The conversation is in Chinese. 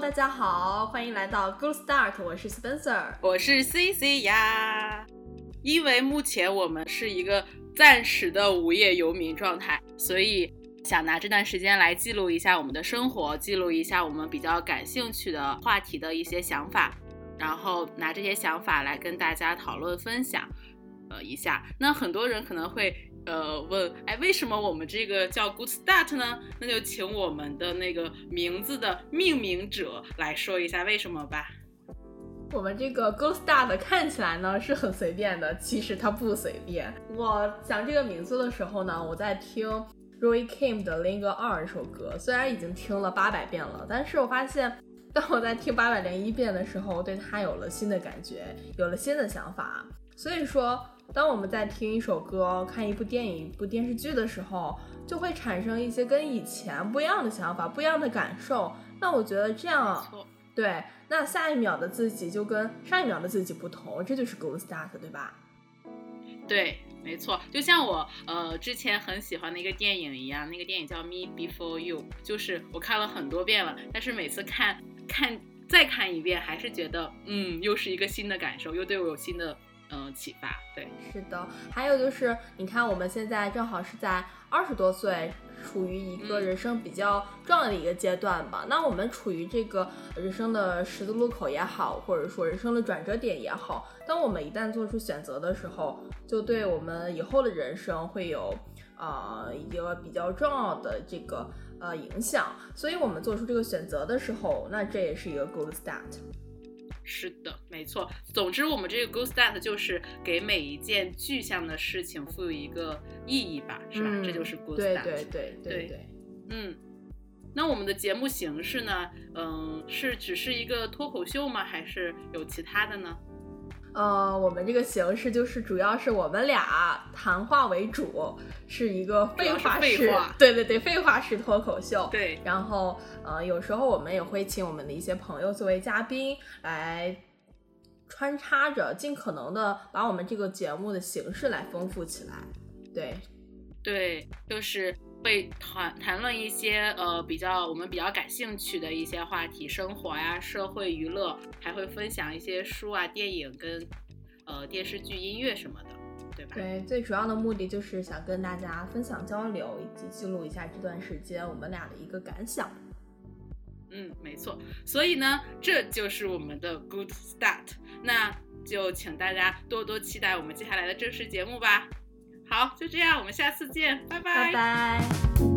大家好，欢迎来到 Good Start，我是 Spencer，我是 CC 呀。因为目前我们是一个暂时的无业游民状态，所以想拿这段时间来记录一下我们的生活，记录一下我们比较感兴趣的话题的一些想法，然后拿这些想法来跟大家讨论分享，呃一下。那很多人可能会呃问，哎，为什么我们这个叫 Good Start 呢？那就请我们的那个名字的命名者来说一下为什么吧。我们这个 Good Start 看起来呢是很随便的，其实它不随便。我想这个名字的时候呢，我在听 Roy Kim 的《零个二》这首歌，虽然已经听了八百遍了，但是我发现，当我在听八百零一遍的时候，我对它有了新的感觉，有了新的想法。所以说，当我们在听一首歌、看一部电影、一部电视剧的时候，就会产生一些跟以前不一样的想法、不一样的感受。那我觉得这样，对。那下一秒的自己就跟上一秒的自己不同，这就是 good start，对吧？对，没错，就像我呃之前很喜欢的一个电影一样，那个电影叫 Me Before You，就是我看了很多遍了，但是每次看看再看一遍，还是觉得嗯，又是一个新的感受，又对我有新的嗯启发。对，是的，还有就是你看我们现在正好是在二十多岁。处于一个人生比较重要的一个阶段吧。那我们处于这个人生的十字路口也好，或者说人生的转折点也好，当我们一旦做出选择的时候，就对我们以后的人生会有啊一个比较重要的这个呃影响。所以，我们做出这个选择的时候，那这也是一个 good start。是的，没错。总之，我们这个 Go Start 就是给每一件具象的事情赋予一个意义吧，是吧？这就是 Go Start。对对对对对。嗯，那我们的节目形式呢？嗯，是只是一个脱口秀吗？还是有其他的呢？呃，我们这个形式就是主要是我们俩谈话为主，是一个废话式，对对对，废话式脱口秀。对，然后呃，有时候我们也会请我们的一些朋友作为嘉宾来穿插着，尽可能的把我们这个节目的形式来丰富起来。对，对，就是。会谈谈论一些呃比较我们比较感兴趣的一些话题，生活呀、社会、娱乐，还会分享一些书啊、电影跟呃电视剧、音乐什么的，对吧？对，最主要的目的就是想跟大家分享交流，以及记录一下这段时间我们俩的一个感想。嗯，没错。所以呢，这就是我们的 Good Start。那就请大家多多期待我们接下来的正式节目吧。好，就这样，我们下次见，拜拜。拜拜。